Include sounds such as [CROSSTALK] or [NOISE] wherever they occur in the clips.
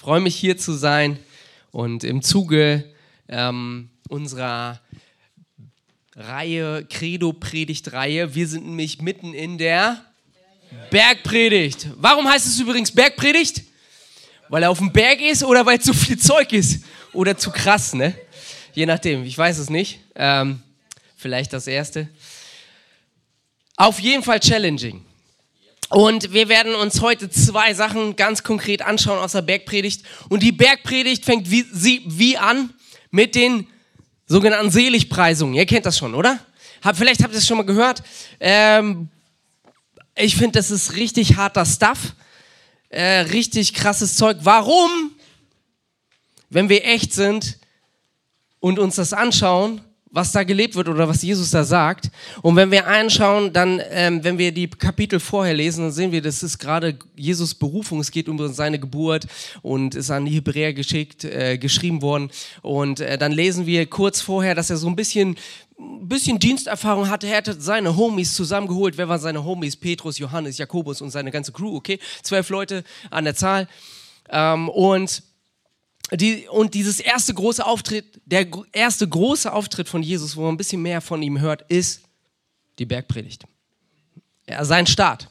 freue mich hier zu sein und im Zuge ähm, unserer Reihe, Credo-Predigt-Reihe, wir sind nämlich mitten in der Bergpredigt. Warum heißt es übrigens Bergpredigt? Weil er auf dem Berg ist oder weil zu viel Zeug ist? Oder zu krass, ne? Je nachdem, ich weiß es nicht. Ähm, vielleicht das erste. Auf jeden Fall challenging. Und wir werden uns heute zwei Sachen ganz konkret anschauen aus der Bergpredigt. Und die Bergpredigt fängt wie, sie, wie an mit den sogenannten Seligpreisungen. Ihr kennt das schon, oder? Hab, vielleicht habt ihr es schon mal gehört. Ähm, ich finde, das ist richtig harter Stuff. Äh, richtig krasses Zeug. Warum? Wenn wir echt sind und uns das anschauen, was da gelebt wird oder was Jesus da sagt. Und wenn wir einschauen, dann, ähm, wenn wir die Kapitel vorher lesen, dann sehen wir, das ist gerade Jesus Berufung. Es geht um seine Geburt und ist an die Hebräer geschickt, äh, geschrieben worden. Und äh, dann lesen wir kurz vorher, dass er so ein bisschen bisschen Diensterfahrung hatte. Er hatte seine Homies zusammengeholt. Wer waren seine Homies? Petrus, Johannes, Jakobus und seine ganze Crew, okay? Zwölf Leute an der Zahl. Ähm, und die, und dieses erste große Auftritt, der erste große Auftritt von Jesus, wo man ein bisschen mehr von ihm hört, ist die Bergpredigt. Ja, sein Start.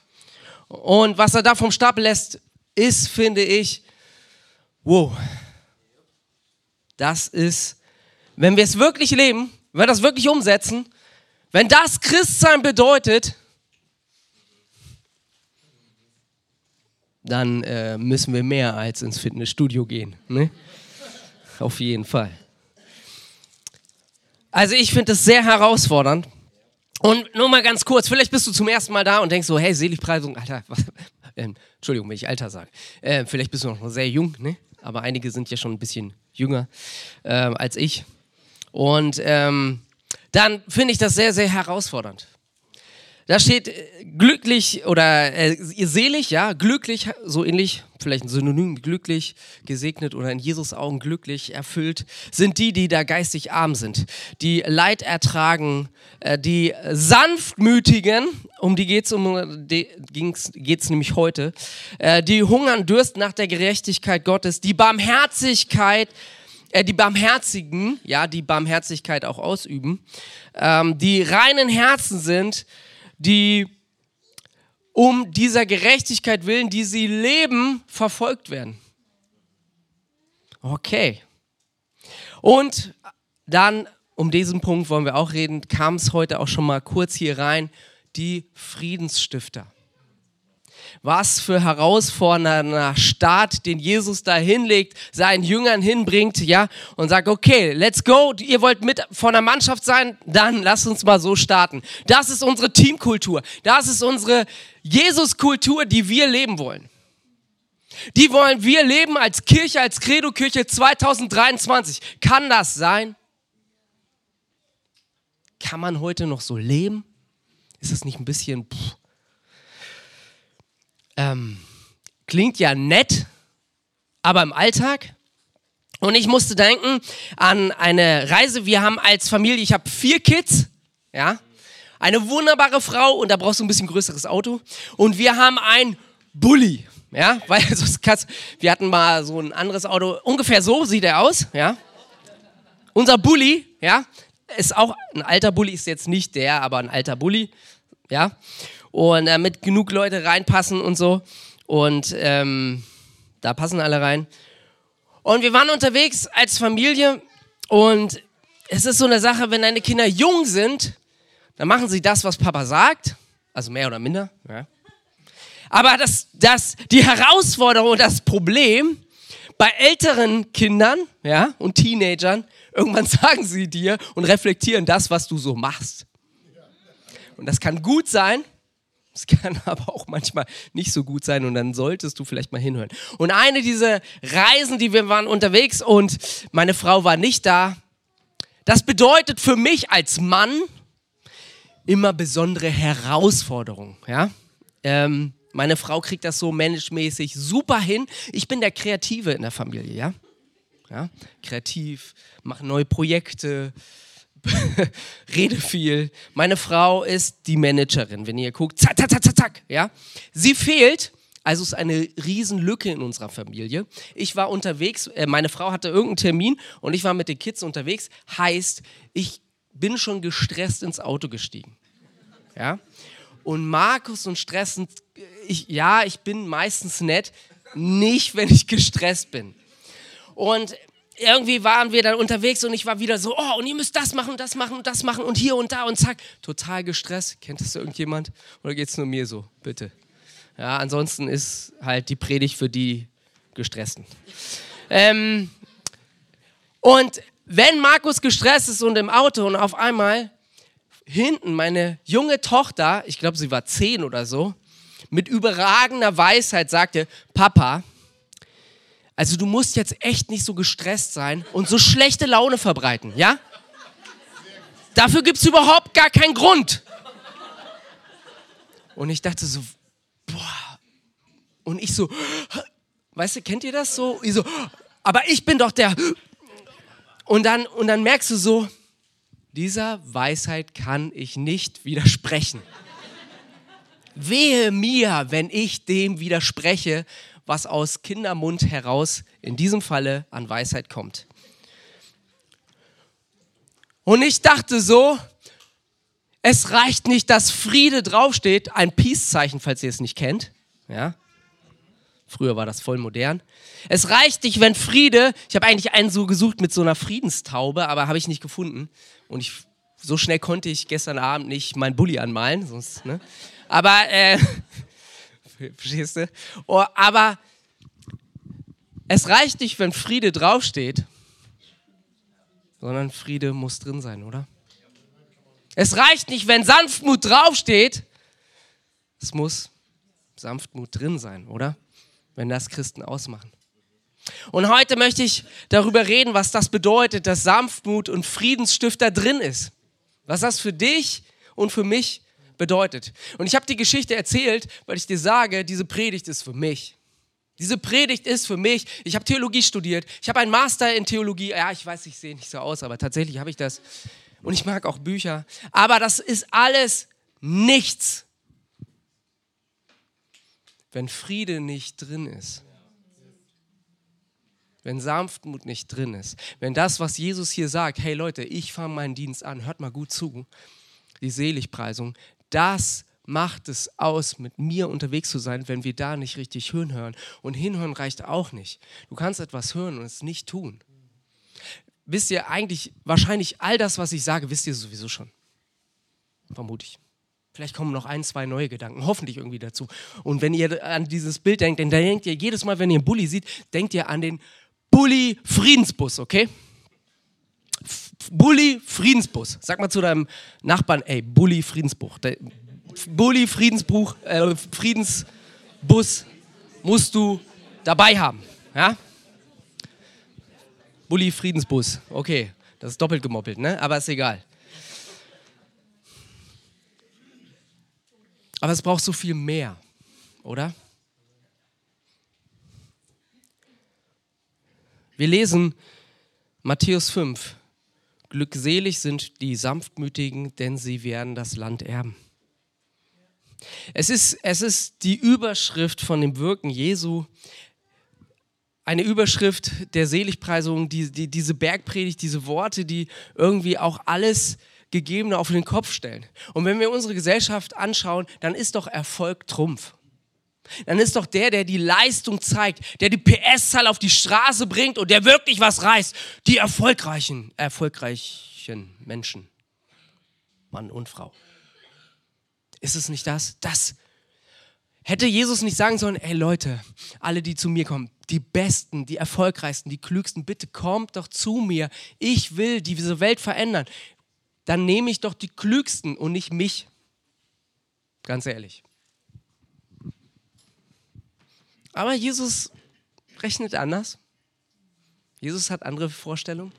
Und was er da vom Stapel lässt, ist, finde ich, wow. Das ist, wenn wir es wirklich leben, wenn wir das wirklich umsetzen, wenn das Christsein bedeutet, dann äh, müssen wir mehr als ins Fitnessstudio gehen. Ne? Auf jeden Fall. Also ich finde das sehr herausfordernd. Und nur mal ganz kurz, vielleicht bist du zum ersten Mal da und denkst so, hey, Seligpreisung, Alter, [LAUGHS] was, äh, Entschuldigung, wenn ich Alter sage. Äh, vielleicht bist du noch sehr jung, ne? aber einige sind ja schon ein bisschen jünger äh, als ich. Und ähm, dann finde ich das sehr, sehr herausfordernd. Da steht äh, glücklich oder äh, selig, ja, glücklich, so ähnlich, vielleicht ein Synonym, glücklich, gesegnet oder in Jesus Augen glücklich, erfüllt, sind die, die da geistig arm sind, die Leid ertragen, äh, die sanftmütigen, um die geht's um, geht's nämlich heute, äh, die hungern, dürsten nach der Gerechtigkeit Gottes, die Barmherzigkeit, äh, die Barmherzigen, ja, die Barmherzigkeit auch ausüben, ähm, die reinen Herzen sind, die um dieser Gerechtigkeit willen, die sie leben, verfolgt werden. Okay. Und dann, um diesen Punkt wollen wir auch reden, kam es heute auch schon mal kurz hier rein, die Friedensstifter was für herausfordernder Start, den Jesus da hinlegt, seinen Jüngern hinbringt, ja, und sagt, okay, let's go, ihr wollt mit von der Mannschaft sein, dann lasst uns mal so starten. Das ist unsere Teamkultur, das ist unsere Jesuskultur, die wir leben wollen. Die wollen wir leben als Kirche, als Credo-Kirche 2023. Kann das sein? Kann man heute noch so leben? Ist das nicht ein bisschen... Pff, ähm, klingt ja nett, aber im Alltag. Und ich musste denken an eine Reise. Wir haben als Familie, ich habe vier Kids, ja, eine wunderbare Frau und da brauchst du ein bisschen größeres Auto. Und wir haben ein Bulli, ja, [LAUGHS] weil wir hatten mal so ein anderes Auto, ungefähr so sieht er aus, ja. Unser Bulli, ja, ist auch ein alter Bulli, ist jetzt nicht der, aber ein alter Bulli, ja und damit äh, genug Leute reinpassen und so. Und ähm, da passen alle rein. Und wir waren unterwegs als Familie und es ist so eine Sache, wenn deine Kinder jung sind, dann machen sie das, was Papa sagt, also mehr oder minder. Ja. Aber das, das, die Herausforderung und das Problem bei älteren Kindern ja, und Teenagern, irgendwann [LAUGHS] sagen sie dir und reflektieren das, was du so machst. Und das kann gut sein es kann [LAUGHS] aber auch manchmal nicht so gut sein und dann solltest du vielleicht mal hinhören. Und eine dieser Reisen, die wir waren unterwegs und meine Frau war nicht da, das bedeutet für mich als Mann immer besondere Herausforderungen. Ja? Ähm, meine Frau kriegt das so managemäßig super hin. Ich bin der Kreative in der Familie, ja? ja? Kreativ, mache neue Projekte, [LAUGHS] rede viel. Meine Frau ist die Managerin, wenn ihr guckt, zack, zack, zack, zack, ja. Sie fehlt Also ist eine Riesenlücke in unserer Familie. Ich war unterwegs, äh, meine Frau hatte irgendeinen Termin und ich war mit den Kids unterwegs. Heißt, ich bin schon gestresst ins Auto gestiegen. Ja? Und Markus und Stressen, ich, ja, ich bin meistens nett, nicht, wenn ich gestresst bin. Und irgendwie waren wir dann unterwegs und ich war wieder so, oh, und ihr müsst das machen und das machen und das machen und hier und da und zack. Total gestresst. Kennt das irgendjemand? Oder geht es nur mir so? Bitte. Ja, ansonsten ist halt die Predigt für die Gestressten. Ähm, und wenn Markus gestresst ist und im Auto und auf einmal hinten meine junge Tochter, ich glaube, sie war zehn oder so, mit überragender Weisheit sagte, Papa, also du musst jetzt echt nicht so gestresst sein und so schlechte Laune verbreiten, ja? Dafür gibt es überhaupt gar keinen Grund. Und ich dachte so, boah. Und ich so, weißt du, kennt ihr das so? Ich so, aber ich bin doch der. Und dann, und dann merkst du so, dieser Weisheit kann ich nicht widersprechen. Wehe mir, wenn ich dem widerspreche, was aus Kindermund heraus in diesem Falle an Weisheit kommt. Und ich dachte so, es reicht nicht, dass Friede draufsteht, ein Peace-Zeichen, falls ihr es nicht kennt. Ja? Früher war das voll modern. Es reicht nicht, wenn Friede, ich habe eigentlich einen so gesucht mit so einer Friedenstaube, aber habe ich nicht gefunden. Und ich, so schnell konnte ich gestern Abend nicht meinen Bulli anmalen. Sonst, ne? Aber äh, Verstehst du? Oh, aber es reicht nicht, wenn Friede draufsteht, sondern Friede muss drin sein, oder? Es reicht nicht, wenn Sanftmut draufsteht. Es muss Sanftmut drin sein, oder? Wenn das Christen ausmachen. Und heute möchte ich darüber reden, was das bedeutet, dass Sanftmut und Friedensstifter drin ist. Was das für dich und für mich bedeutet. Und ich habe die Geschichte erzählt, weil ich dir sage, diese Predigt ist für mich. Diese Predigt ist für mich. Ich habe Theologie studiert. Ich habe einen Master in Theologie. Ja, ich weiß, ich sehe nicht so aus, aber tatsächlich habe ich das. Und ich mag auch Bücher. Aber das ist alles nichts, wenn Friede nicht drin ist. Wenn Sanftmut nicht drin ist. Wenn das, was Jesus hier sagt, hey Leute, ich fange meinen Dienst an, hört mal gut zu. Die Seligpreisung, das macht es aus, mit mir unterwegs zu sein, wenn wir da nicht richtig hinhören. Und hinhören reicht auch nicht. Du kannst etwas hören und es nicht tun. Wisst ihr eigentlich, wahrscheinlich all das, was ich sage, wisst ihr sowieso schon. Vermute ich. Vielleicht kommen noch ein, zwei neue Gedanken, hoffentlich irgendwie dazu. Und wenn ihr an dieses Bild denkt, dann denkt ihr jedes Mal, wenn ihr einen Bulli seht, denkt ihr an den Bulli-Friedensbus, okay? Bulli Friedensbus. Sag mal zu deinem Nachbarn, ey, Bulli Friedensbuch. Bulli Friedensbuch, äh, Friedensbus musst du dabei haben. Ja? Bulli Friedensbus. Okay, das ist doppelt gemoppelt, ne? Aber ist egal. Aber es braucht so viel mehr, oder? Wir lesen Matthäus 5, Glückselig sind die Sanftmütigen, denn sie werden das Land erben. Es ist, es ist die Überschrift von dem Wirken Jesu, eine Überschrift der Seligpreisung, die, die, diese Bergpredigt, diese Worte, die irgendwie auch alles Gegebene auf den Kopf stellen. Und wenn wir unsere Gesellschaft anschauen, dann ist doch Erfolg Trumpf dann ist doch der, der die Leistung zeigt, der die PS-Zahl auf die Straße bringt und der wirklich was reißt, die erfolgreichen, erfolgreichen Menschen. Mann und Frau. Ist es nicht das? Das hätte Jesus nicht sagen sollen, ey Leute, alle, die zu mir kommen, die Besten, die Erfolgreichsten, die Klügsten, bitte kommt doch zu mir. Ich will diese Welt verändern. Dann nehme ich doch die Klügsten und nicht mich. Ganz ehrlich. Aber Jesus rechnet anders. Jesus hat andere Vorstellungen.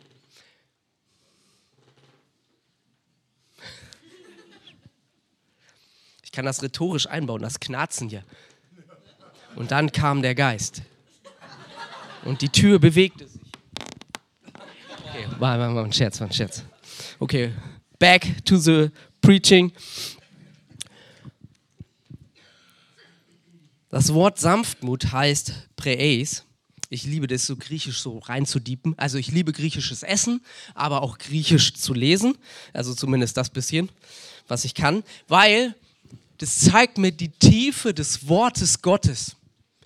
Ich kann das rhetorisch einbauen, das Knarzen hier. Und dann kam der Geist. Und die Tür bewegte sich. Okay, war, war, ein Scherz, war ein Scherz. Okay, back to the preaching. Das Wort Sanftmut heißt Preis. Ich liebe das so griechisch so reinzudiepen. Also ich liebe griechisches Essen, aber auch griechisch zu lesen. Also zumindest das bisschen, was ich kann. Weil das zeigt mir die Tiefe des Wortes Gottes.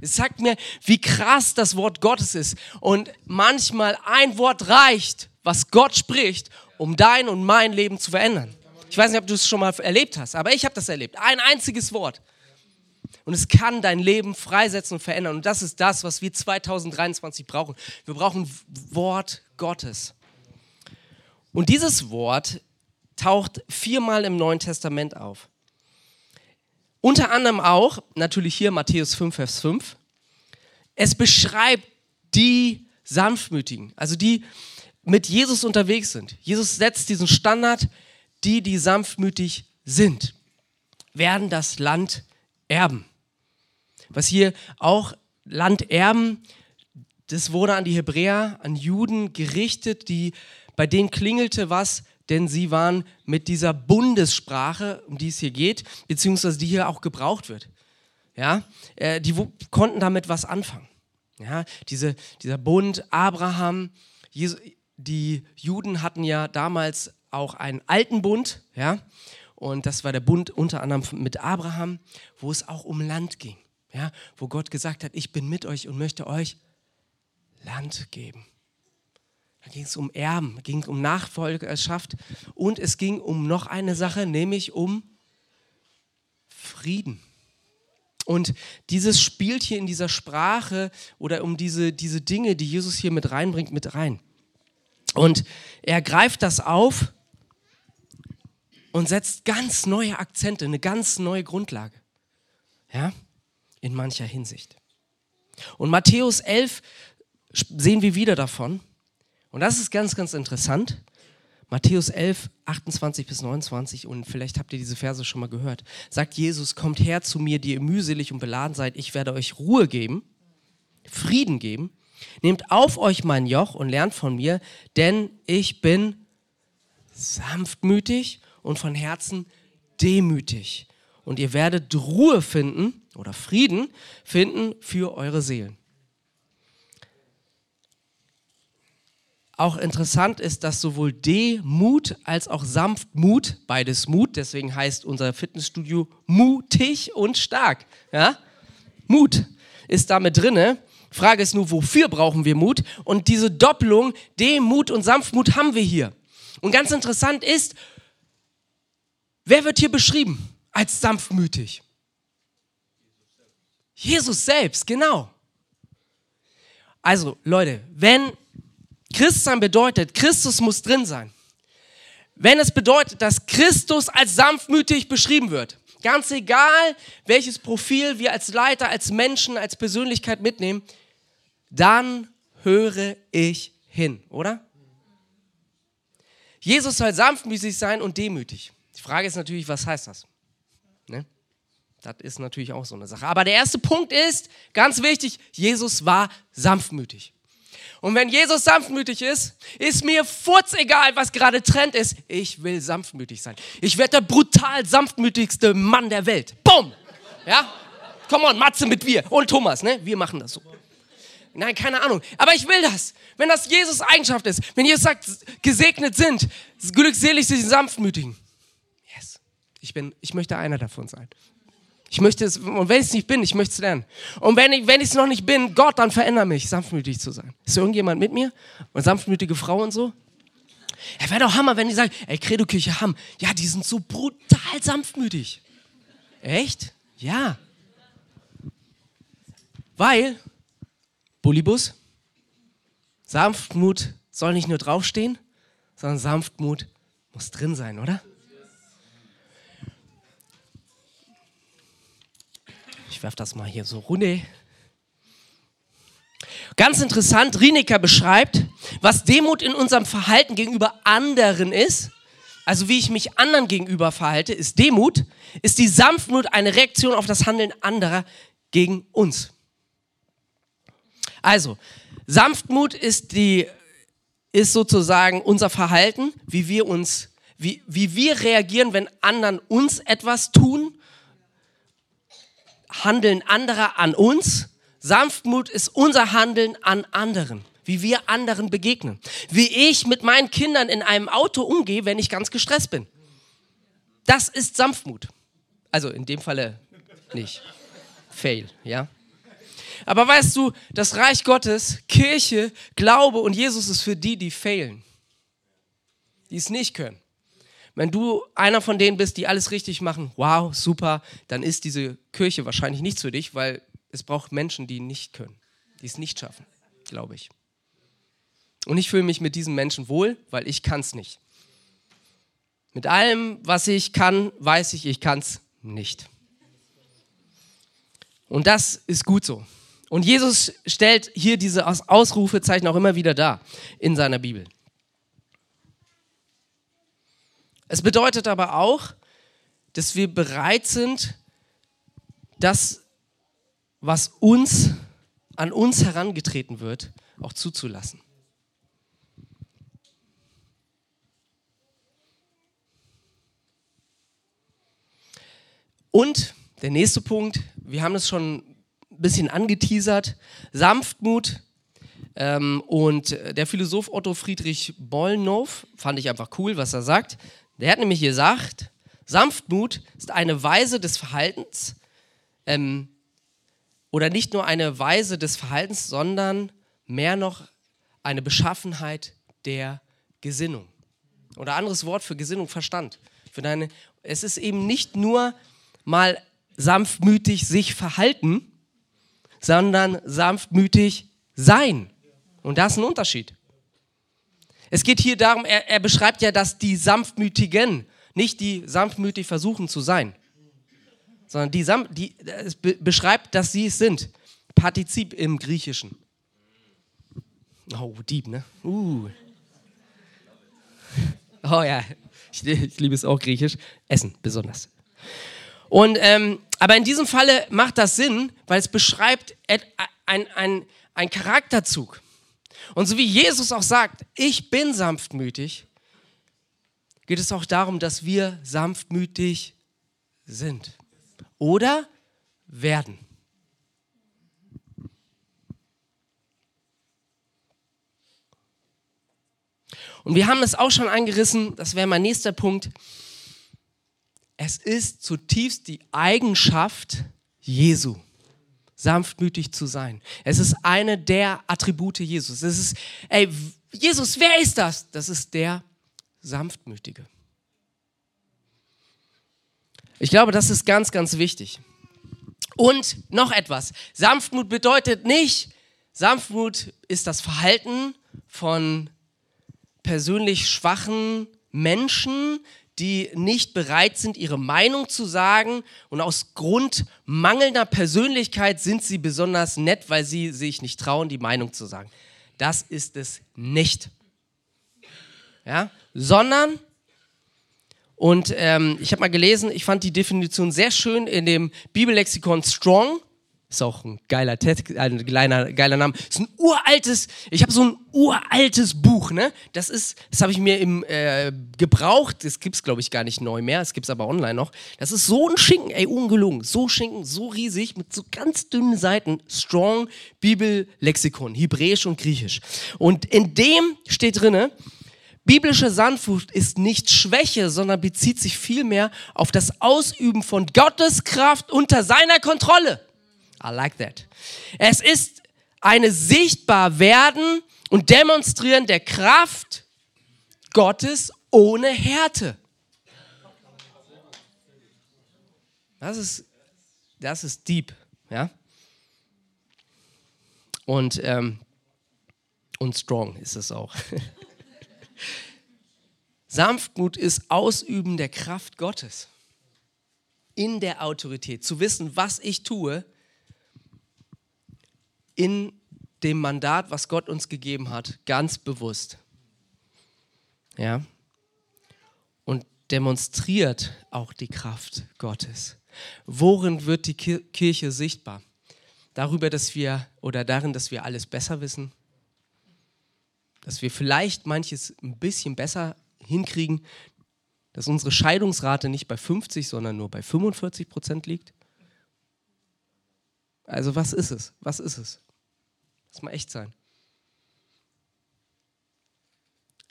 Es zeigt mir, wie krass das Wort Gottes ist. Und manchmal ein Wort reicht, was Gott spricht, um dein und mein Leben zu verändern. Ich weiß nicht, ob du es schon mal erlebt hast, aber ich habe das erlebt. Ein einziges Wort. Und es kann dein Leben freisetzen und verändern. Und das ist das, was wir 2023 brauchen. Wir brauchen Wort Gottes. Und dieses Wort taucht viermal im Neuen Testament auf. Unter anderem auch, natürlich hier Matthäus 5, Vers 5. Es beschreibt die Sanftmütigen, also die mit Jesus unterwegs sind. Jesus setzt diesen Standard, die, die sanftmütig sind, werden das Land erben. Was hier auch Land erben, das wurde an die Hebräer, an Juden gerichtet, die, bei denen klingelte was denn sie waren mit dieser Bundessprache, um die es hier geht, beziehungsweise die hier auch gebraucht wird. Ja, äh, die konnten damit was anfangen. Ja, diese, dieser Bund Abraham, Jesu, die Juden hatten ja damals auch einen alten Bund, ja, und das war der Bund unter anderem mit Abraham, wo es auch um Land ging, ja, wo Gott gesagt hat, ich bin mit euch und möchte euch Land geben. Da ging es um Erben, ging um Nachfolgerschaft und es ging um noch eine Sache, nämlich um Frieden. Und dieses spielt hier in dieser Sprache oder um diese, diese Dinge, die Jesus hier mit reinbringt, mit rein. Und er greift das auf und setzt ganz neue Akzente, eine ganz neue Grundlage. Ja, in mancher Hinsicht. Und Matthäus 11 sehen wir wieder davon. Und das ist ganz, ganz interessant. Matthäus 11, 28 bis 29, und vielleicht habt ihr diese Verse schon mal gehört, sagt Jesus, kommt her zu mir, die ihr mühselig und beladen seid, ich werde euch Ruhe geben, Frieden geben. Nehmt auf euch mein Joch und lernt von mir, denn ich bin sanftmütig und von Herzen demütig. Und ihr werdet Ruhe finden oder Frieden finden für eure Seelen. auch interessant ist, dass sowohl Demut als auch Sanftmut, beides Mut, deswegen heißt unser Fitnessstudio mutig und stark. Ja? Mut ist damit drinne. Frage ist nur, wofür brauchen wir Mut? Und diese Doppelung, Demut und Sanftmut haben wir hier. Und ganz interessant ist, wer wird hier beschrieben als sanftmütig? Jesus selbst, genau. Also Leute, wenn Christsein bedeutet, Christus muss drin sein. Wenn es bedeutet, dass Christus als sanftmütig beschrieben wird, ganz egal, welches Profil wir als Leiter, als Menschen, als Persönlichkeit mitnehmen, dann höre ich hin, oder? Jesus soll sanftmütig sein und demütig. Die Frage ist natürlich, was heißt das? Das ist natürlich auch so eine Sache. Aber der erste Punkt ist, ganz wichtig, Jesus war sanftmütig. Und wenn Jesus sanftmütig ist, ist mir furzegal, was gerade Trend ist. Ich will sanftmütig sein. Ich werde der brutal sanftmütigste Mann der Welt. Bumm! Ja? Komm on, Matze mit wir und Thomas, ne? Wir machen das so. Nein, keine Ahnung. Aber ich will das. Wenn das Jesus Eigenschaft ist, wenn Jesus sagt, gesegnet sind, glückselig sind die Sanftmütigen. Yes. Ich bin, ich möchte einer davon sein. Ich möchte es, und wenn ich es nicht bin, ich möchte es lernen. Und wenn ich, wenn ich es noch nicht bin, Gott, dann verändere mich, sanftmütig zu sein. Ist irgendjemand mit mir? Und sanftmütige Frau und so? Er wäre doch Hammer, wenn die sagen, ey, Credo-Kirche Hamm, ja, die sind so brutal sanftmütig. Echt? Ja. Weil, Bullibus, Sanftmut soll nicht nur draufstehen, sondern Sanftmut muss drin sein, oder? Werfe das mal hier so runter. Ganz interessant, Rienecker beschreibt, was Demut in unserem Verhalten gegenüber anderen ist. Also wie ich mich anderen gegenüber verhalte, ist Demut, ist die Sanftmut eine Reaktion auf das Handeln anderer gegen uns. Also, Sanftmut ist, die, ist sozusagen unser Verhalten, wie wir uns, wie, wie wir reagieren, wenn anderen uns etwas tun Handeln anderer an uns. Sanftmut ist unser Handeln an anderen, wie wir anderen begegnen. Wie ich mit meinen Kindern in einem Auto umgehe, wenn ich ganz gestresst bin. Das ist Sanftmut. Also in dem Falle nicht. Fail, ja? Aber weißt du, das Reich Gottes, Kirche, Glaube und Jesus ist für die, die failen, die es nicht können. Wenn du einer von denen bist, die alles richtig machen, wow, super, dann ist diese Kirche wahrscheinlich nichts für dich, weil es braucht Menschen, die nicht können, die es nicht schaffen, glaube ich. Und ich fühle mich mit diesen Menschen wohl, weil ich kann es nicht. Mit allem, was ich kann, weiß ich, ich kann es nicht. Und das ist gut so. Und Jesus stellt hier diese Ausrufezeichen auch immer wieder dar in seiner Bibel. Es bedeutet aber auch, dass wir bereit sind, das, was uns an uns herangetreten wird, auch zuzulassen. Und der nächste Punkt, wir haben es schon ein bisschen angeteasert, Sanftmut. Ähm, und der Philosoph Otto Friedrich Bollnow, fand ich einfach cool, was er sagt. Der hat nämlich gesagt, Sanftmut ist eine Weise des Verhaltens, ähm, oder nicht nur eine Weise des Verhaltens, sondern mehr noch eine Beschaffenheit der Gesinnung. Oder anderes Wort für Gesinnung, Verstand. Für deine, es ist eben nicht nur mal sanftmütig sich verhalten, sondern sanftmütig sein. Und das ist ein Unterschied. Es geht hier darum, er, er beschreibt ja, dass die Sanftmütigen, nicht die sanftmütig versuchen zu sein, sondern die, die es be beschreibt, dass sie es sind. Partizip im Griechischen. Oh, Dieb, ne? Uh. Oh ja, ich, ich liebe es auch griechisch. Essen besonders. Und, ähm, aber in diesem Falle macht das Sinn, weil es beschreibt ein, ein, ein Charakterzug. Und so wie Jesus auch sagt, ich bin sanftmütig, geht es auch darum, dass wir sanftmütig sind oder werden. Und wir haben es auch schon angerissen, das wäre mein nächster Punkt. Es ist zutiefst die Eigenschaft Jesu, sanftmütig zu sein. Es ist eine der Attribute Jesus. Es ist, ey, Jesus, wer ist das? Das ist der Sanftmütige. Ich glaube, das ist ganz, ganz wichtig. Und noch etwas. Sanftmut bedeutet nicht, Sanftmut ist das Verhalten von persönlich schwachen Menschen, die nicht bereit sind, ihre Meinung zu sagen. Und aus Grund mangelnder Persönlichkeit sind sie besonders nett, weil sie sich nicht trauen, die Meinung zu sagen. Das ist es nicht. Ja? Sondern, und ähm, ich habe mal gelesen, ich fand die Definition sehr schön in dem Bibellexikon Strong. Ist auch ein geiler, Text, ein geiler, geiler Name. Ist ein uraltes, ich habe so ein uraltes Buch, ne? Das ist, das habe ich mir im äh, gebraucht. Das gibt es, glaube ich, gar nicht neu mehr. Es gibt es aber online noch. Das ist so ein Schinken, ey, ungelungen. So Schinken, so riesig, mit so ganz dünnen Seiten. Strong Bibellexikon, Hebräisch und Griechisch. Und in dem steht drinne, Biblische Sanftmut ist nicht Schwäche, sondern bezieht sich vielmehr auf das Ausüben von Gottes Kraft unter seiner Kontrolle. I like that. Es ist eine sichtbar werden und demonstrieren der Kraft Gottes ohne Härte. Das ist, das ist deep, ja. Und, ähm, und strong ist es auch. [LAUGHS] Sanftmut ist Ausüben der Kraft Gottes in der Autorität. Zu wissen, was ich tue, in dem Mandat, was Gott uns gegeben hat, ganz bewusst. Ja? Und demonstriert auch die Kraft Gottes. Worin wird die Kirche sichtbar? Darüber, dass wir oder darin, dass wir alles besser wissen, dass wir vielleicht manches ein bisschen besser hinkriegen, dass unsere Scheidungsrate nicht bei 50, sondern nur bei 45 Prozent liegt Also was ist es? Was ist es? Lass mal echt sein.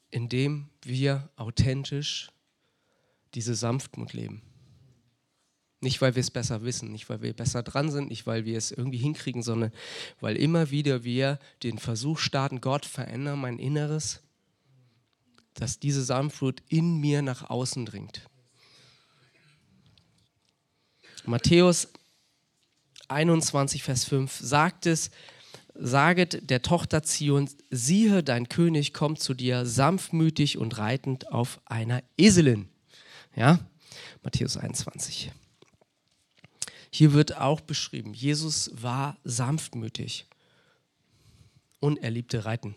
Indem wir authentisch diese Sanftmut leben. Nicht, weil wir es besser wissen, nicht, weil wir besser dran sind, nicht, weil wir es irgendwie hinkriegen, sondern weil immer wieder wir den Versuch starten, Gott, verändere mein Inneres, dass diese Sanftmut in mir nach außen dringt. Matthäus 21, Vers 5 sagt es, saget der Tochter Zion, siehe, dein König kommt zu dir, sanftmütig und reitend auf einer Eselin. Ja, Matthäus 21. Hier wird auch beschrieben, Jesus war sanftmütig und er liebte Reiten.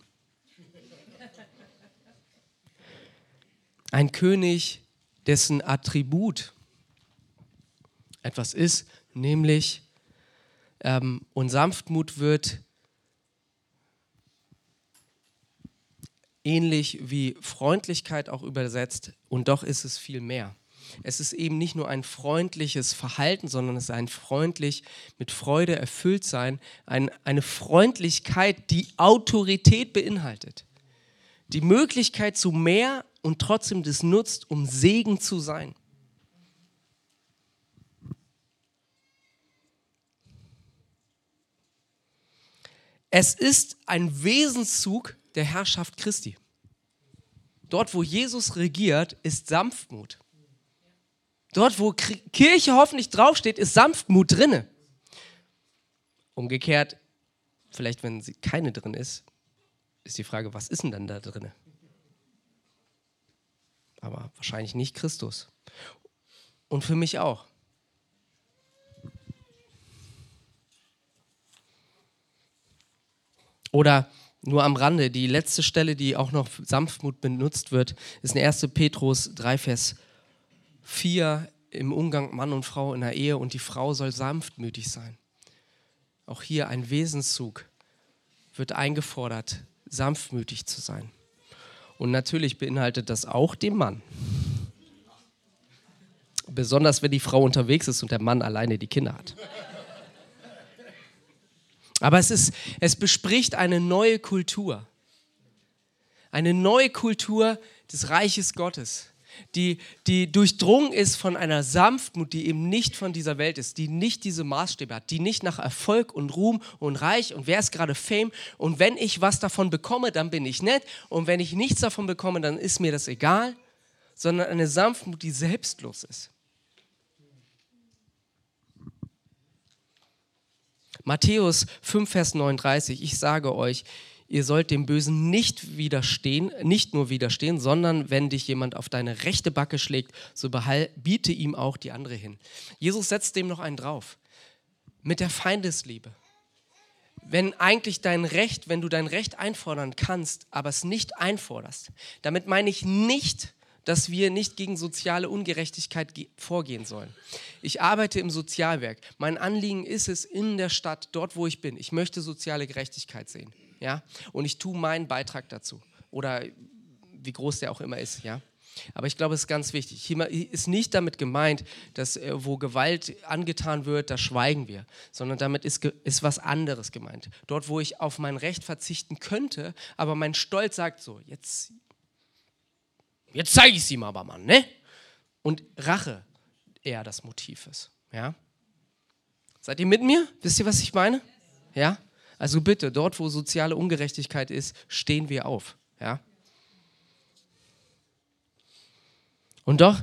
Ein König, dessen Attribut etwas ist, nämlich ähm, und Sanftmut wird ähnlich wie Freundlichkeit auch übersetzt und doch ist es viel mehr. Es ist eben nicht nur ein freundliches Verhalten, sondern es ist ein freundlich, mit Freude erfüllt sein, ein, eine Freundlichkeit, die Autorität beinhaltet. Die Möglichkeit zu mehr und trotzdem das nutzt, um Segen zu sein. Es ist ein Wesenszug der Herrschaft Christi. Dort, wo Jesus regiert, ist Sanftmut. Dort, wo Kirche hoffentlich draufsteht, ist Sanftmut drinne. Umgekehrt, vielleicht wenn sie keine drin ist, ist die Frage, was ist denn dann da drinne? Aber wahrscheinlich nicht Christus. Und für mich auch. Oder nur am Rande, die letzte Stelle, die auch noch Sanftmut benutzt wird, ist in 1. Petrus 3, Vers 4 im Umgang Mann und Frau in der Ehe und die Frau soll sanftmütig sein. Auch hier ein Wesenszug wird eingefordert, sanftmütig zu sein. Und natürlich beinhaltet das auch den Mann. Besonders wenn die Frau unterwegs ist und der Mann alleine die Kinder hat. Aber es, ist, es bespricht eine neue Kultur. Eine neue Kultur des Reiches Gottes, die, die durchdrungen ist von einer Sanftmut, die eben nicht von dieser Welt ist, die nicht diese Maßstäbe hat, die nicht nach Erfolg und Ruhm und Reich und wer ist gerade Fame und wenn ich was davon bekomme, dann bin ich nett und wenn ich nichts davon bekomme, dann ist mir das egal, sondern eine Sanftmut, die selbstlos ist. Matthäus 5, Vers 39, ich sage euch, ihr sollt dem Bösen nicht widerstehen, nicht nur widerstehen, sondern wenn dich jemand auf deine rechte Backe schlägt, so biete ihm auch die andere hin. Jesus setzt dem noch einen drauf. Mit der Feindesliebe. Wenn eigentlich dein Recht, wenn du dein Recht einfordern kannst, aber es nicht einforderst, damit meine ich nicht, dass wir nicht gegen soziale Ungerechtigkeit vorgehen sollen. Ich arbeite im Sozialwerk. Mein Anliegen ist es in der Stadt, dort wo ich bin. Ich möchte soziale Gerechtigkeit sehen. Ja? Und ich tue meinen Beitrag dazu. Oder wie groß der auch immer ist. Ja? Aber ich glaube, es ist ganz wichtig. Hier ist nicht damit gemeint, dass äh, wo Gewalt angetan wird, da schweigen wir, sondern damit ist, ist was anderes gemeint. Dort, wo ich auf mein Recht verzichten könnte, aber mein Stolz sagt so, jetzt, Jetzt zeige ich es ihm aber mal, ne? Und Rache eher das Motiv ist. Ja? Seid ihr mit mir? Wisst ihr, was ich meine? Ja? Also bitte, dort, wo soziale Ungerechtigkeit ist, stehen wir auf. Ja? Und doch,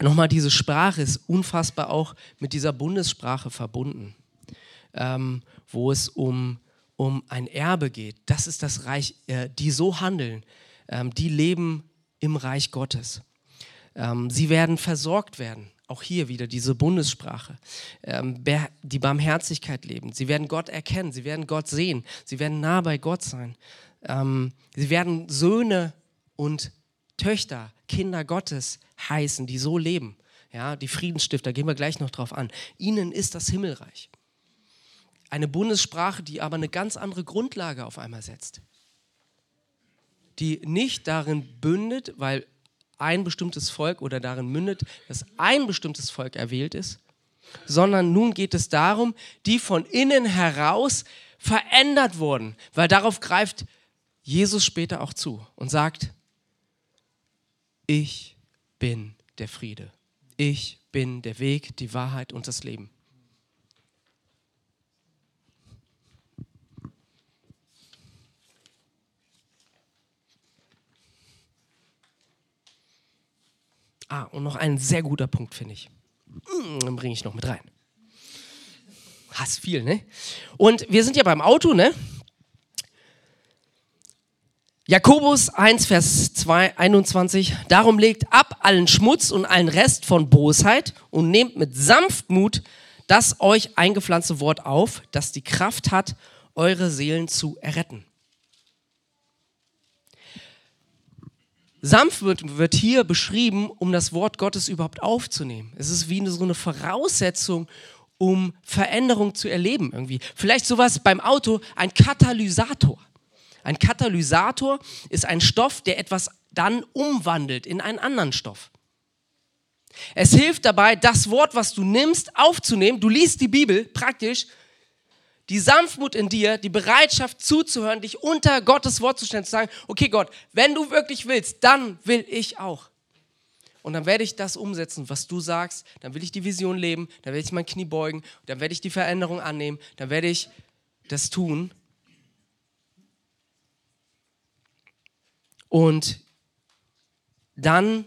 nochmal, diese Sprache ist unfassbar auch mit dieser Bundessprache verbunden, ähm, wo es um, um ein Erbe geht. Das ist das Reich, äh, die so handeln, ähm, die leben im Reich Gottes. Ähm, sie werden versorgt werden. Auch hier wieder diese Bundessprache. Ähm, die Barmherzigkeit leben. Sie werden Gott erkennen. Sie werden Gott sehen. Sie werden nah bei Gott sein. Ähm, sie werden Söhne und Töchter, Kinder Gottes heißen, die so leben. Ja, die Friedensstifter, gehen wir gleich noch drauf an. Ihnen ist das Himmelreich. Eine Bundessprache, die aber eine ganz andere Grundlage auf einmal setzt die nicht darin bündet, weil ein bestimmtes Volk oder darin mündet, dass ein bestimmtes Volk erwählt ist, sondern nun geht es darum, die von innen heraus verändert wurden, weil darauf greift Jesus später auch zu und sagt, ich bin der Friede. Ich bin der Weg, die Wahrheit und das Leben. Ah, und noch ein sehr guter Punkt, finde ich. Mm, den bringe ich noch mit rein. Hast viel, ne? Und wir sind ja beim Auto, ne? Jakobus 1, Vers 2, 21. Darum legt ab allen Schmutz und allen Rest von Bosheit und nehmt mit Sanftmut das euch eingepflanzte Wort auf, das die Kraft hat, eure Seelen zu erretten. Sanft wird, wird hier beschrieben, um das Wort Gottes überhaupt aufzunehmen. Es ist wie so eine Voraussetzung, um Veränderung zu erleben irgendwie. Vielleicht sowas beim Auto, ein Katalysator. Ein Katalysator ist ein Stoff, der etwas dann umwandelt in einen anderen Stoff. Es hilft dabei, das Wort, was du nimmst, aufzunehmen. Du liest die Bibel praktisch die Sanftmut in dir, die Bereitschaft zuzuhören, dich unter Gottes Wort zu stellen, zu sagen, okay Gott, wenn du wirklich willst, dann will ich auch. Und dann werde ich das umsetzen, was du sagst, dann will ich die Vision leben, dann werde ich mein Knie beugen, dann werde ich die Veränderung annehmen, dann werde ich das tun. Und dann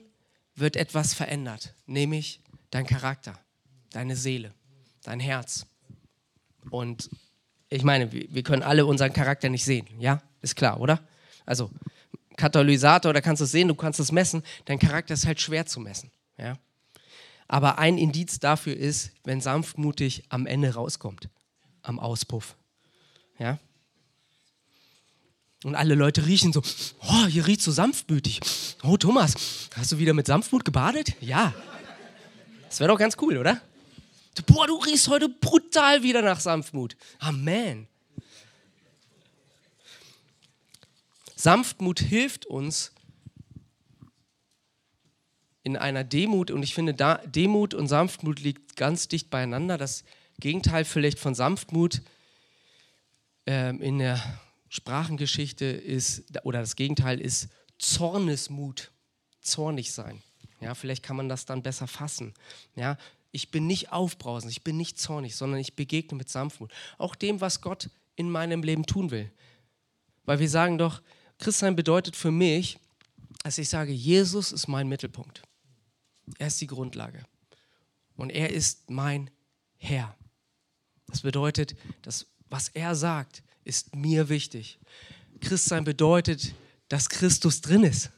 wird etwas verändert, nämlich dein Charakter, deine Seele, dein Herz. Und ich meine, wir können alle unseren Charakter nicht sehen, ja? Ist klar, oder? Also, Katalysator, da kannst du es sehen, du kannst es messen. Dein Charakter ist halt schwer zu messen, ja? Aber ein Indiz dafür ist, wenn sanftmutig am Ende rauskommt, am Auspuff, ja? Und alle Leute riechen so, oh, hier riecht so sanftmütig. Oh, Thomas, hast du wieder mit Sanftmut gebadet? Ja. Das wäre doch ganz cool, oder? Boah, du riechst heute brutal wieder nach Sanftmut. Amen. Sanftmut hilft uns in einer Demut und ich finde, Demut und Sanftmut liegt ganz dicht beieinander. Das Gegenteil vielleicht von Sanftmut ähm, in der Sprachengeschichte ist, oder das Gegenteil ist Zornesmut, zornig sein. Ja, vielleicht kann man das dann besser fassen. Ja, ich bin nicht aufbrausend, ich bin nicht zornig, sondern ich begegne mit Sanftmut. Auch dem, was Gott in meinem Leben tun will. Weil wir sagen doch, Christsein bedeutet für mich, dass ich sage, Jesus ist mein Mittelpunkt. Er ist die Grundlage. Und er ist mein Herr. Das bedeutet, dass was er sagt, ist mir wichtig. Christsein bedeutet, dass Christus drin ist.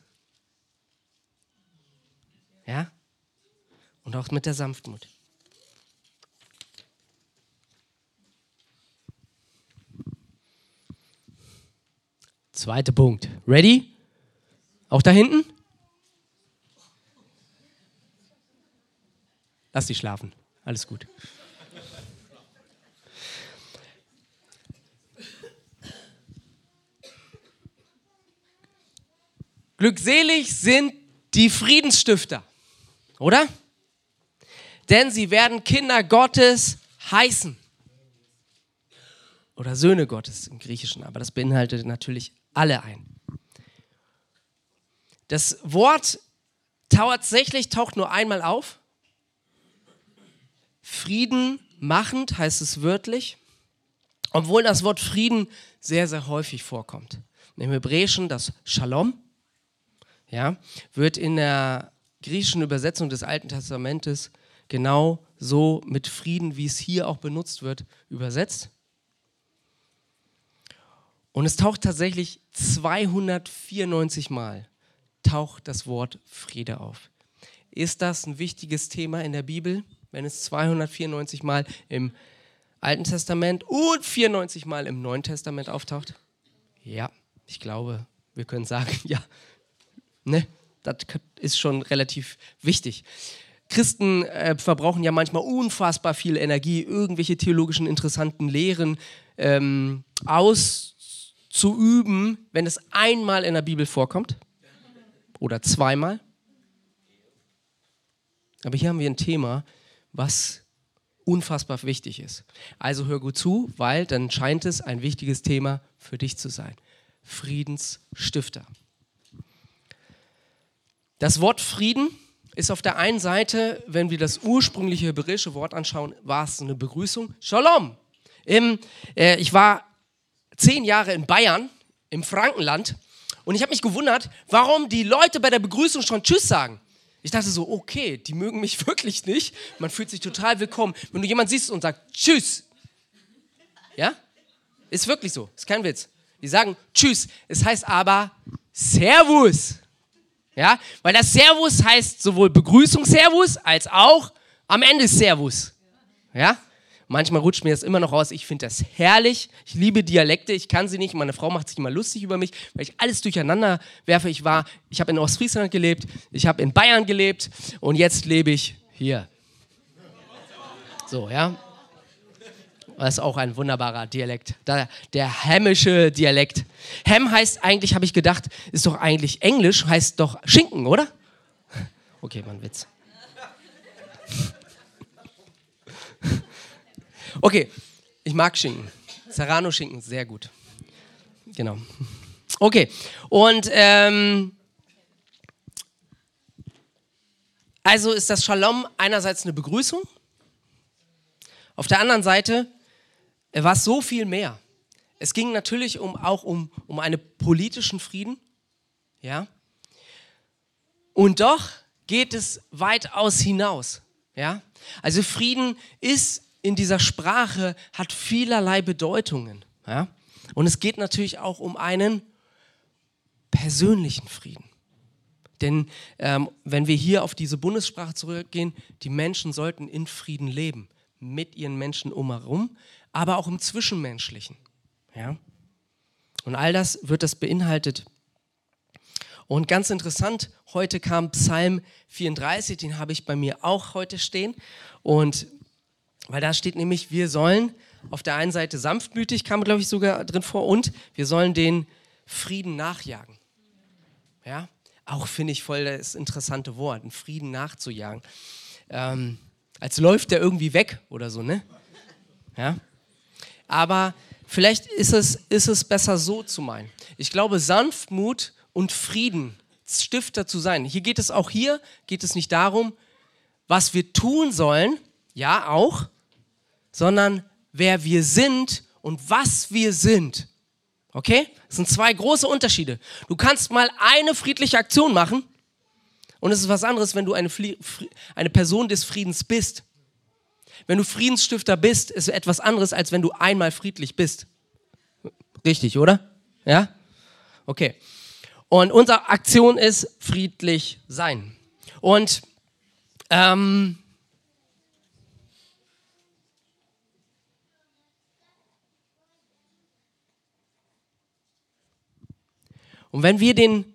Ja? Und auch mit der Sanftmut. Zweiter Punkt. Ready? Auch da hinten? Lass die schlafen. Alles gut. Glückselig sind die Friedensstifter, oder? Denn sie werden Kinder Gottes heißen. Oder Söhne Gottes im Griechischen, aber das beinhaltet natürlich alle ein. Das Wort tatsächlich taucht nur einmal auf. Frieden machend heißt es wörtlich, obwohl das Wort Frieden sehr, sehr häufig vorkommt. Im Hebräischen das Shalom ja, wird in der griechischen Übersetzung des Alten Testamentes genau so mit Frieden, wie es hier auch benutzt wird, übersetzt. Und es taucht tatsächlich 294 Mal taucht das Wort Friede auf. Ist das ein wichtiges Thema in der Bibel, wenn es 294 Mal im Alten Testament und 94 Mal im Neuen Testament auftaucht? Ja, ich glaube, wir können sagen, [LAUGHS] ja, ne, das ist schon relativ wichtig. Christen äh, verbrauchen ja manchmal unfassbar viel Energie, irgendwelche theologischen interessanten Lehren ähm, auszuüben, wenn es einmal in der Bibel vorkommt oder zweimal. Aber hier haben wir ein Thema, was unfassbar wichtig ist. Also hör gut zu, weil dann scheint es ein wichtiges Thema für dich zu sein. Friedensstifter. Das Wort Frieden ist auf der einen Seite, wenn wir das ursprüngliche hebräische Wort anschauen, war es eine Begrüßung. Shalom. Im, äh, ich war zehn Jahre in Bayern, im Frankenland, und ich habe mich gewundert, warum die Leute bei der Begrüßung schon Tschüss sagen. Ich dachte so, okay, die mögen mich [LAUGHS] wirklich nicht. Man fühlt sich total willkommen. Wenn du jemanden siehst und sagst Tschüss, ja, ist wirklich so, ist kein Witz. Die sagen Tschüss, es heißt aber Servus. Ja, weil das Servus heißt sowohl Begrüßung Servus als auch am Ende Servus. Ja, manchmal rutscht mir das immer noch raus. Ich finde das herrlich. Ich liebe Dialekte. Ich kann sie nicht. Meine Frau macht sich immer lustig über mich, weil ich alles durcheinander werfe. Ich war, ich habe in Ostfriesland gelebt, ich habe in Bayern gelebt und jetzt lebe ich hier. So, ja. Das ist auch ein wunderbarer Dialekt. Der, der hämmische Dialekt. Ham heißt eigentlich, habe ich gedacht, ist doch eigentlich Englisch, heißt doch Schinken, oder? Okay, war ein Witz. Okay, ich mag Schinken. Serrano-Schinken, sehr gut. Genau. Okay, und ähm, also ist das Shalom einerseits eine Begrüßung, auf der anderen Seite war es so viel mehr. Es ging natürlich um, auch um, um einen politischen Frieden, ja. Und doch geht es weitaus hinaus, ja. Also Frieden ist in dieser Sprache, hat vielerlei Bedeutungen, ja. Und es geht natürlich auch um einen persönlichen Frieden. Denn ähm, wenn wir hier auf diese Bundessprache zurückgehen, die Menschen sollten in Frieden leben, mit ihren Menschen umherum, aber auch im Zwischenmenschlichen. Ja? Und all das wird das beinhaltet. Und ganz interessant, heute kam Psalm 34, den habe ich bei mir auch heute stehen. Und weil da steht nämlich, wir sollen auf der einen Seite sanftmütig, kam glaube ich sogar drin vor, und wir sollen den Frieden nachjagen. Ja, auch finde ich voll das interessante Wort, einen Frieden nachzujagen. Ähm, als läuft der irgendwie weg oder so, ne? Ja aber vielleicht ist es, ist es besser so zu meinen. Ich glaube, Sanftmut und Frieden, Stifter zu sein. Hier geht es auch hier, geht es nicht darum, was wir tun sollen, ja auch, sondern wer wir sind und was wir sind. Okay? Das sind zwei große Unterschiede. Du kannst mal eine friedliche Aktion machen und es ist was anderes, wenn du eine, eine Person des Friedens bist. Wenn du Friedensstifter bist, ist etwas anderes, als wenn du einmal friedlich bist. Richtig, oder? Ja? Okay. Und unsere Aktion ist friedlich sein. Und ähm, Und wenn wir den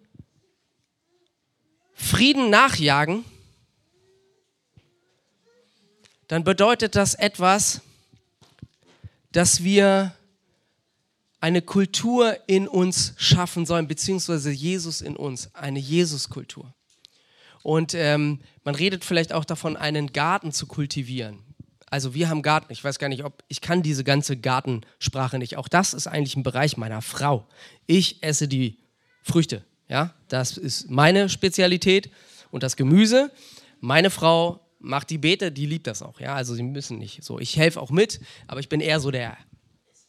Frieden nachjagen, dann bedeutet das etwas, dass wir eine Kultur in uns schaffen sollen, beziehungsweise Jesus in uns, eine Jesuskultur. Und ähm, man redet vielleicht auch davon, einen Garten zu kultivieren. Also wir haben Garten. Ich weiß gar nicht, ob ich kann diese ganze Gartensprache nicht. Auch das ist eigentlich ein Bereich meiner Frau. Ich esse die Früchte. Ja, das ist meine Spezialität und das Gemüse. Meine Frau macht die Beete, die liebt das auch, ja, also sie müssen nicht so. Ich helfe auch mit, aber ich bin eher so der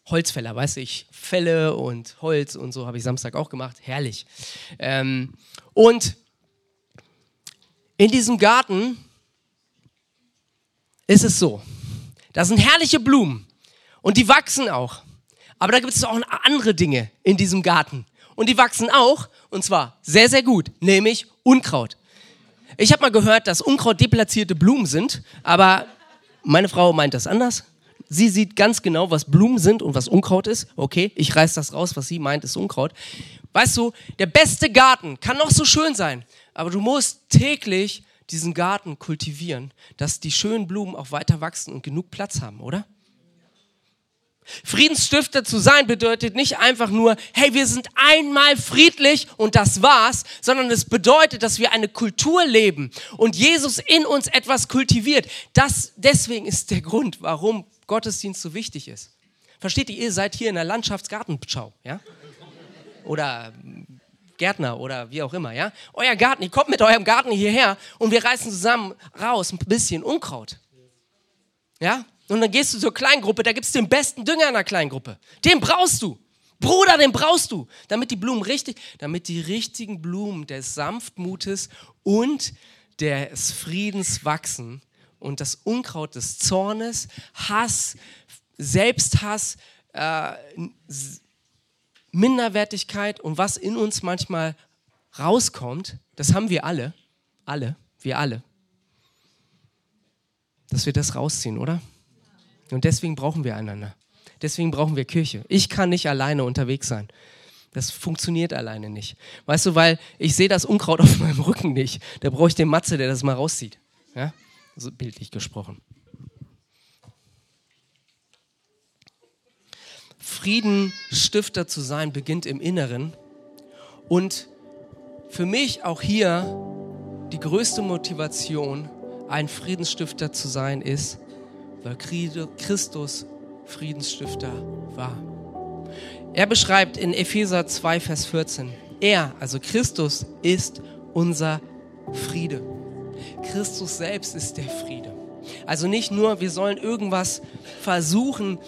Holzfäller, weißt du, ich fälle und Holz und so habe ich Samstag auch gemacht, herrlich. Ähm, und in diesem Garten ist es so, da sind herrliche Blumen und die wachsen auch. Aber da gibt es auch andere Dinge in diesem Garten. Und die wachsen auch, und zwar sehr, sehr gut, nämlich Unkraut. Ich habe mal gehört, dass Unkraut deplatzierte Blumen sind, aber meine Frau meint das anders. Sie sieht ganz genau, was Blumen sind und was Unkraut ist. Okay, ich reiß das raus, was sie meint, ist Unkraut. Weißt du, der beste Garten kann noch so schön sein, aber du musst täglich diesen Garten kultivieren, dass die schönen Blumen auch weiter wachsen und genug Platz haben, oder? Friedensstifter zu sein bedeutet nicht einfach nur, hey, wir sind einmal friedlich und das war's, sondern es bedeutet, dass wir eine Kultur leben und Jesus in uns etwas kultiviert. Das, deswegen ist der Grund, warum Gottesdienst so wichtig ist. Versteht ihr, ihr seid hier in der Landschaftsgartenschau, ja? Oder Gärtner oder wie auch immer, ja? Euer Garten, ihr kommt mit eurem Garten hierher und wir reißen zusammen raus ein bisschen Unkraut. Ja? Und dann gehst du zur Kleingruppe, da gibt es den besten Dünger in der Kleingruppe. Den brauchst du. Bruder, den brauchst du, damit die Blumen richtig, damit die richtigen Blumen des Sanftmutes und des Friedens wachsen und das Unkraut des Zornes, Hass, Selbsthass, äh, Minderwertigkeit und was in uns manchmal rauskommt, das haben wir alle, alle, wir alle, dass wir das rausziehen, oder? Und deswegen brauchen wir einander. Deswegen brauchen wir Kirche. Ich kann nicht alleine unterwegs sein. Das funktioniert alleine nicht. Weißt du, weil ich sehe das Unkraut [LAUGHS] auf meinem Rücken nicht. Da brauche ich den Matze, der das mal rauszieht. Ja? So bildlich gesprochen. Friedenstifter zu sein beginnt im Inneren. Und für mich auch hier die größte Motivation, ein Friedensstifter zu sein, ist, weil Christus Friedensstifter war. Er beschreibt in Epheser 2, Vers 14, er, also Christus, ist unser Friede. Christus selbst ist der Friede. Also nicht nur, wir sollen irgendwas versuchen,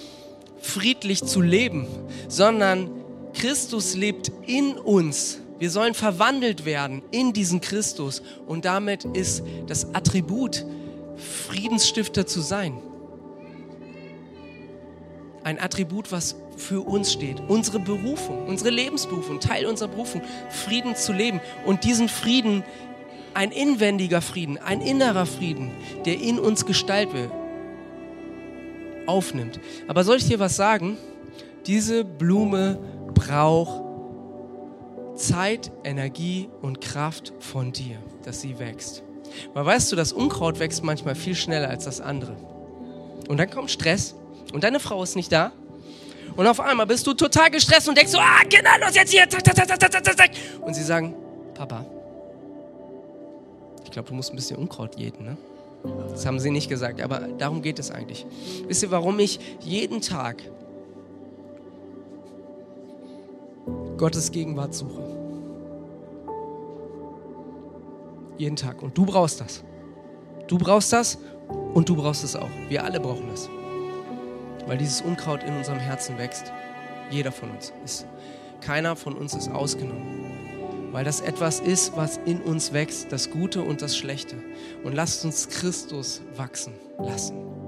friedlich zu leben, sondern Christus lebt in uns. Wir sollen verwandelt werden in diesen Christus und damit ist das Attribut, Friedensstifter zu sein ein Attribut, was für uns steht. Unsere Berufung, unsere Lebensberufung, Teil unserer Berufung, Frieden zu leben. Und diesen Frieden, ein inwendiger Frieden, ein innerer Frieden, der in uns Gestalt will, aufnimmt. Aber soll ich dir was sagen? Diese Blume braucht Zeit, Energie und Kraft von dir, dass sie wächst. Weil weißt du, das Unkraut wächst manchmal viel schneller als das andere. Und dann kommt Stress, und deine Frau ist nicht da. Und auf einmal bist du total gestresst und denkst so, ah, Kinder, los jetzt hier. Zack, zack, zack, zack, zack, zack. Und sie sagen, Papa, ich glaube, du musst ein bisschen Unkraut jäten, ne? Das haben sie nicht gesagt, aber darum geht es eigentlich. Wisst ihr, warum ich jeden Tag Gottes Gegenwart suche? Jeden Tag. Und du brauchst das. Du brauchst das und du brauchst es auch. Wir alle brauchen das weil dieses Unkraut in unserem Herzen wächst. Jeder von uns ist. Keiner von uns ist ausgenommen. Weil das etwas ist, was in uns wächst, das Gute und das Schlechte. Und lasst uns Christus wachsen lassen.